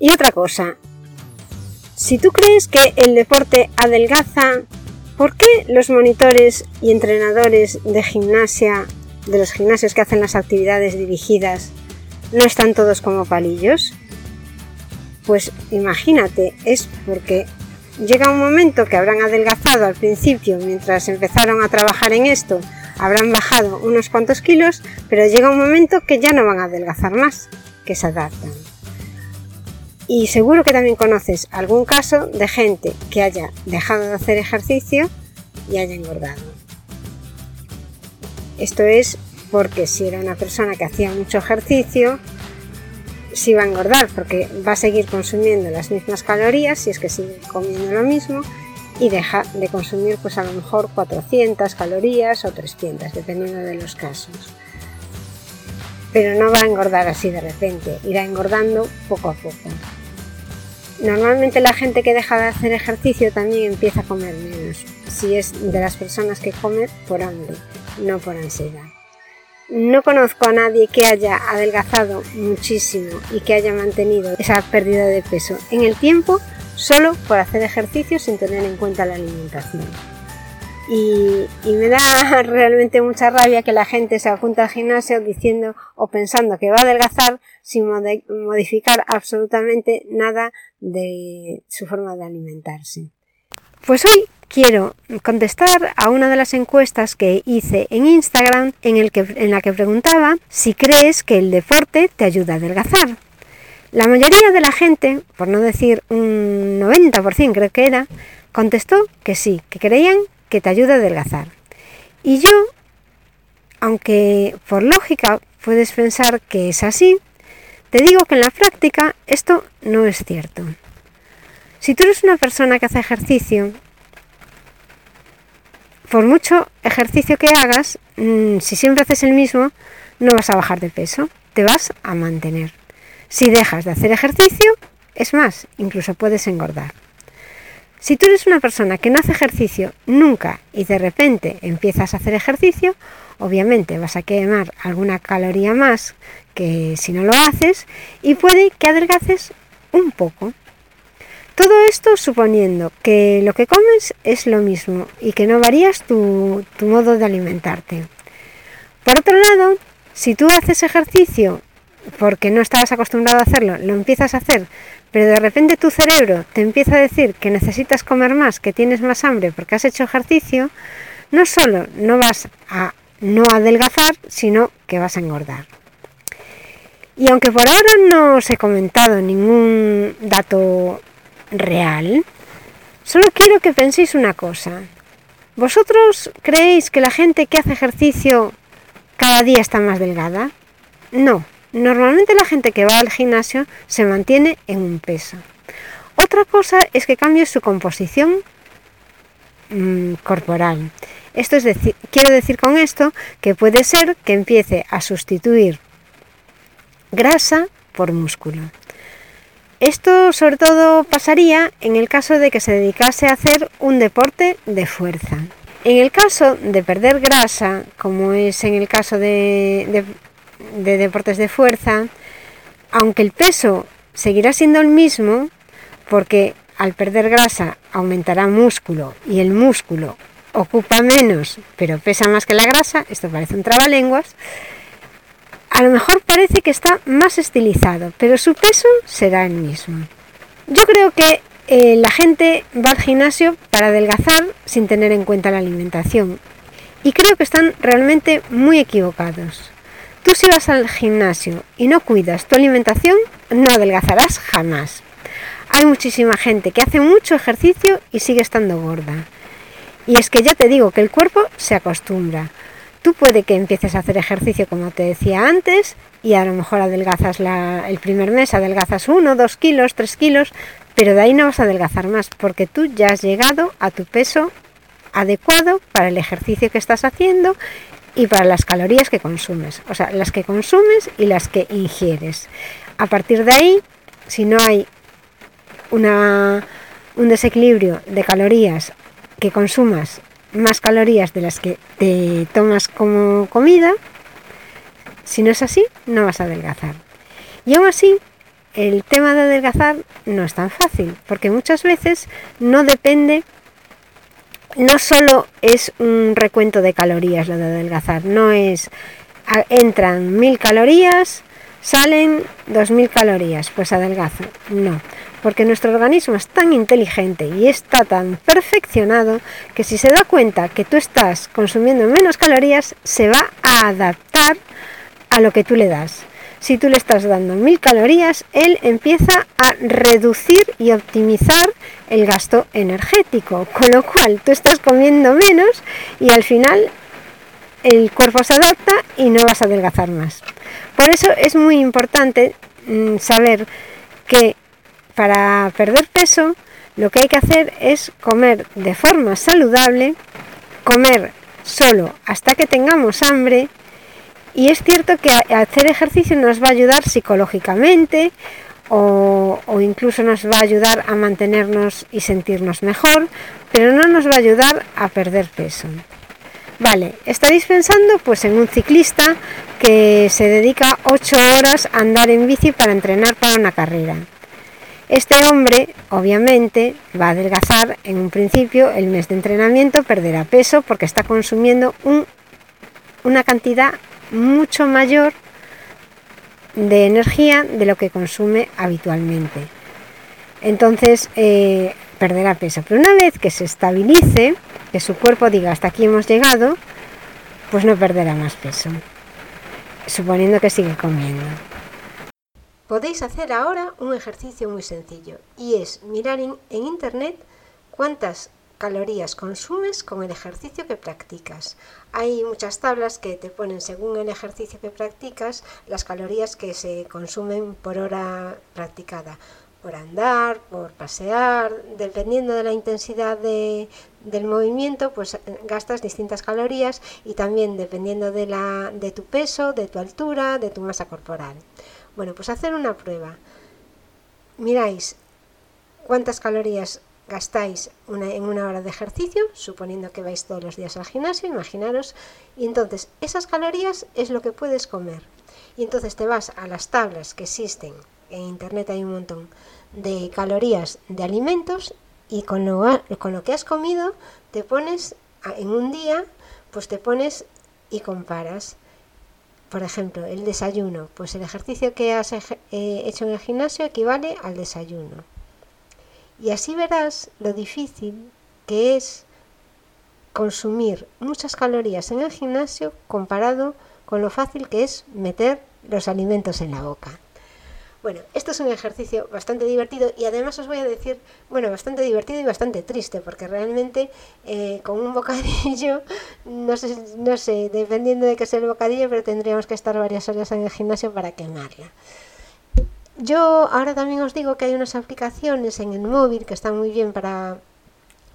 Y otra cosa, si tú crees que el deporte adelgaza, ¿por qué los monitores y entrenadores de gimnasia, de los gimnasios que hacen las actividades dirigidas, no están todos como palillos? Pues imagínate, es porque llega un momento que habrán adelgazado al principio mientras empezaron a trabajar en esto, habrán bajado unos cuantos kilos, pero llega un momento que ya no van a adelgazar más, que se adaptan. Y seguro que también conoces algún caso de gente que haya dejado de hacer ejercicio y haya engordado. Esto es porque si era una persona que hacía mucho ejercicio, si va a engordar porque va a seguir consumiendo las mismas calorías si es que sigue comiendo lo mismo y deja de consumir pues a lo mejor 400 calorías o 300 dependiendo de los casos pero no va a engordar así de repente irá engordando poco a poco normalmente la gente que deja de hacer ejercicio también empieza a comer menos si es de las personas que comen por hambre no por ansiedad no conozco a nadie que haya adelgazado muchísimo y que haya mantenido esa pérdida de peso en el tiempo solo por hacer ejercicio sin tener en cuenta la alimentación. Y, me da realmente mucha rabia que la gente se apunte al gimnasio diciendo o pensando que va a adelgazar sin modificar absolutamente nada de su forma de alimentarse. Pues hoy quiero contestar a una de las encuestas que hice en Instagram en, en la que preguntaba si crees que el deporte te ayuda a adelgazar. La mayoría de la gente, por no decir un 90% creo que era, contestó que sí, que creían que te ayuda a adelgazar. Y yo, aunque por lógica puedes pensar que es así, te digo que en la práctica esto no es cierto. Si tú eres una persona que hace ejercicio por mucho ejercicio que hagas, mm, si siempre haces el mismo, no vas a bajar de peso, te vas a mantener. Si dejas de hacer ejercicio, es más, incluso puedes engordar. Si tú eres una persona que no hace ejercicio nunca y de repente empiezas a hacer ejercicio, obviamente vas a quemar alguna caloría más que si no lo haces y puede que adelgaces un poco. Todo esto suponiendo que lo que comes es lo mismo y que no varías tu, modo de alimentarte. Por otro lado, si tú haces ejercicio porque no estabas acostumbrado a hacerlo, lo empiezas a hacer, pero de repente tu cerebro te empieza a decir que necesitas comer más, que tienes más hambre porque has hecho ejercicio, no solo no vas a no adelgazar, sino que vas a engordar. Y aunque por ahora no os he comentado ningún dato real, solo quiero que penséis una cosa. ¿Vosotros creéis que la gente que hace ejercicio cada día está más delgada? No, normalmente la gente que va al gimnasio se mantiene en un peso. Otra cosa es que cambie su composición mm, corporal. Esto es decir, quiero decir con esto que puede ser que empiece a sustituir grasa por músculo. Esto sobre todo pasaría en el caso de que se dedicase a hacer un deporte de fuerza. En el caso de perder grasa, como es en el caso de, deportes de fuerza, aunque el peso seguirá siendo el mismo, porque al perder grasa aumentará músculo y el músculo ocupa menos pero pesa más que la grasa, esto parece un trabalenguas, a lo mejor parece que está más estilizado, pero su peso será el mismo. Yo creo que eh, la gente va al gimnasio para adelgazar sin tener en cuenta la alimentación. Y creo que están realmente muy equivocados. Tú si vas al gimnasio y no cuidas tu alimentación, no adelgazarás jamás. Hay muchísima gente que hace mucho ejercicio y sigue estando gorda. Y es que ya te digo que el cuerpo se acostumbra. Tú puede que empieces a hacer ejercicio como te decía antes y a lo mejor adelgazas el primer mes, adelgazas uno, dos kilos, tres kilos, pero de ahí no vas a adelgazar más porque tú ya has llegado a tu peso adecuado para el ejercicio que estás haciendo y para las calorías que consumes, o sea, las que consumes y las que ingieres. A partir de ahí, si no hay una, un desequilibrio de calorías que consumas más calorías de las que te tomas como comida, si no es así, no vas a adelgazar. Y aún así, el tema de adelgazar no es tan fácil, porque muchas veces no depende, no solo es un recuento de calorías lo de adelgazar, no es, entran mil calorías, salen dos mil calorías, pues adelgazo, no, porque nuestro organismo es tan inteligente y está tan perfeccionado que si se da cuenta que tú estás consumiendo menos calorías, se va a adaptar a lo que tú le das. Si tú le estás dando mil calorías, él empieza a reducir y optimizar el gasto energético, con lo cual tú estás comiendo menos y al final el cuerpo se adapta y no vas a adelgazar más. Por eso es muy importante mm, saber que para perder peso lo que hay que hacer es comer de forma saludable, comer solo hasta que tengamos hambre y es cierto que hacer ejercicio nos va a ayudar psicológicamente o, incluso nos va a ayudar a mantenernos y sentirnos mejor, pero no nos va a ayudar a perder peso. Vale, estaréis pensando pues en un ciclista que se dedica 8 horas a andar en bici para entrenar para una carrera. Este hombre, obviamente, va a adelgazar en un principio, el mes de entrenamiento perderá peso porque está consumiendo una cantidad mucho mayor de energía de lo que consume habitualmente. Entonces eh, perderá peso. Pero una vez que se estabilice, que su cuerpo diga hasta aquí hemos llegado, pues no perderá más peso, suponiendo que sigue comiendo. Podéis hacer ahora un ejercicio muy sencillo y es mirar en, internet cuántas calorías consumes con el ejercicio que practicas. Hay muchas tablas que te ponen según el ejercicio que practicas las calorías que se consumen por hora practicada. Por andar, por pasear, dependiendo de la intensidad del movimiento, pues eh, gastas distintas calorías y también dependiendo de, la, de tu peso, de tu altura, de tu masa corporal. Bueno, pues hacer una prueba. Miráis cuántas calorías gastáis en una hora de ejercicio, suponiendo que vais todos los días al gimnasio, imaginaros, y entonces esas calorías es lo que puedes comer. Y entonces te vas a las tablas que existen, en internet hay un montón, de calorías de alimentos y con lo, con lo que has comido te pones en un día, pues te pones y comparas por ejemplo, el desayuno, pues el ejercicio que has eh, hecho en el gimnasio equivale al desayuno. Y así verás lo difícil que es consumir muchas calorías en el gimnasio comparado con lo fácil que es meter los alimentos en la boca. Bueno, esto es un ejercicio bastante divertido y además os voy a decir, bueno, bastante divertido y bastante triste, porque realmente eh, con un bocadillo, no sé, no sé, dependiendo de qué sea el bocadillo, pero tendríamos que estar varias horas en el gimnasio para quemarla. Yo ahora también os digo que hay unas aplicaciones en el móvil que están muy bien para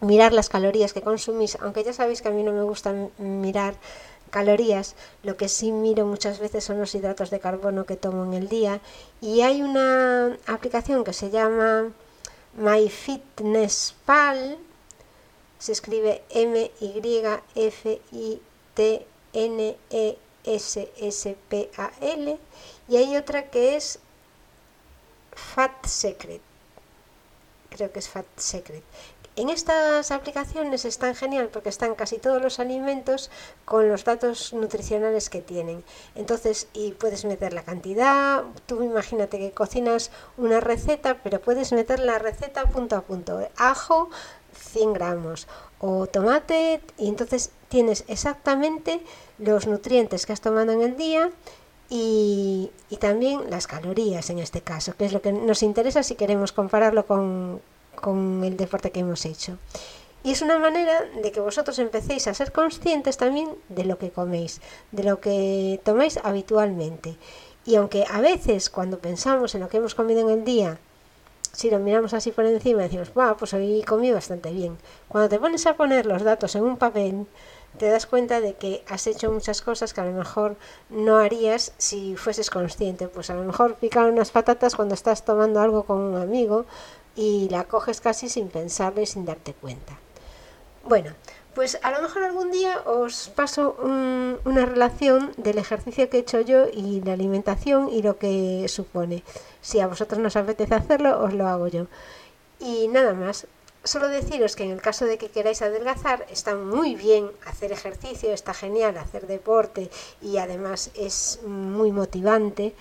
mirar las calorías que consumís, aunque ya sabéis que a mí no me gusta mirar calorías, lo que sí miro muchas veces son los hidratos de carbono que tomo en el día. Y hay una aplicación que se llama MyFitnessPal, se escribe M Y F I T N E S S P A L y hay otra que es Fat Secret. Creo que es Fat Secret. En estas aplicaciones están genial porque están casi todos los alimentos con los datos nutricionales que tienen. Entonces, y puedes meter la cantidad, tú imagínate que cocinas una receta, pero puedes meter la receta punto a punto. Ajo 100 gramos o tomate y entonces tienes exactamente los nutrientes que has tomado en el día y, también las calorías en este caso, que es lo que nos interesa si queremos compararlo con, con el deporte que hemos hecho. Y es una manera de que vosotros empecéis a ser conscientes también de lo que coméis, de lo que tomáis habitualmente. Y aunque a veces cuando pensamos en lo que hemos comido en el día, si lo miramos así por encima decimos, wow, pues hoy comí bastante bien. Cuando te pones a poner los datos en un papel, te das cuenta de que has hecho muchas cosas que a lo mejor no harías si fueses consciente. Pues a lo mejor picar unas patatas cuando estás tomando algo con un amigo, y la coges casi sin pensarlo y sin darte cuenta. Bueno, Pues a lo mejor algún día os paso una relación del ejercicio que he hecho yo y la alimentación y lo que supone. Si a vosotros nos apetece hacerlo, os lo hago yo. Y nada más, solo deciros que en el caso de que queráis adelgazar, está muy bien hacer ejercicio, está genial hacer deporte y además es muy motivante,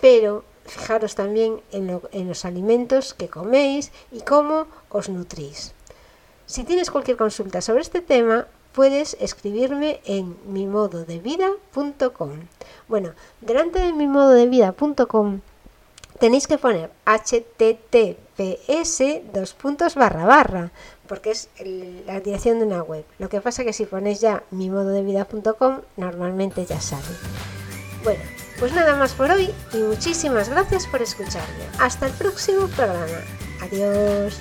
pero fijaros también en, los alimentos que coméis y cómo os nutrís. Si tienes cualquier consulta sobre este tema, puedes escribirme en mimododevida.com. Bueno, delante de mimododevida.com tenéis que poner https dos puntos barra barra porque es la dirección de una web. Lo que pasa que si ponéis ya mimododevida.com normalmente ya sale. Bueno, pues nada más por hoy y muchísimas gracias por escucharme. Hasta el próximo programa. Adiós.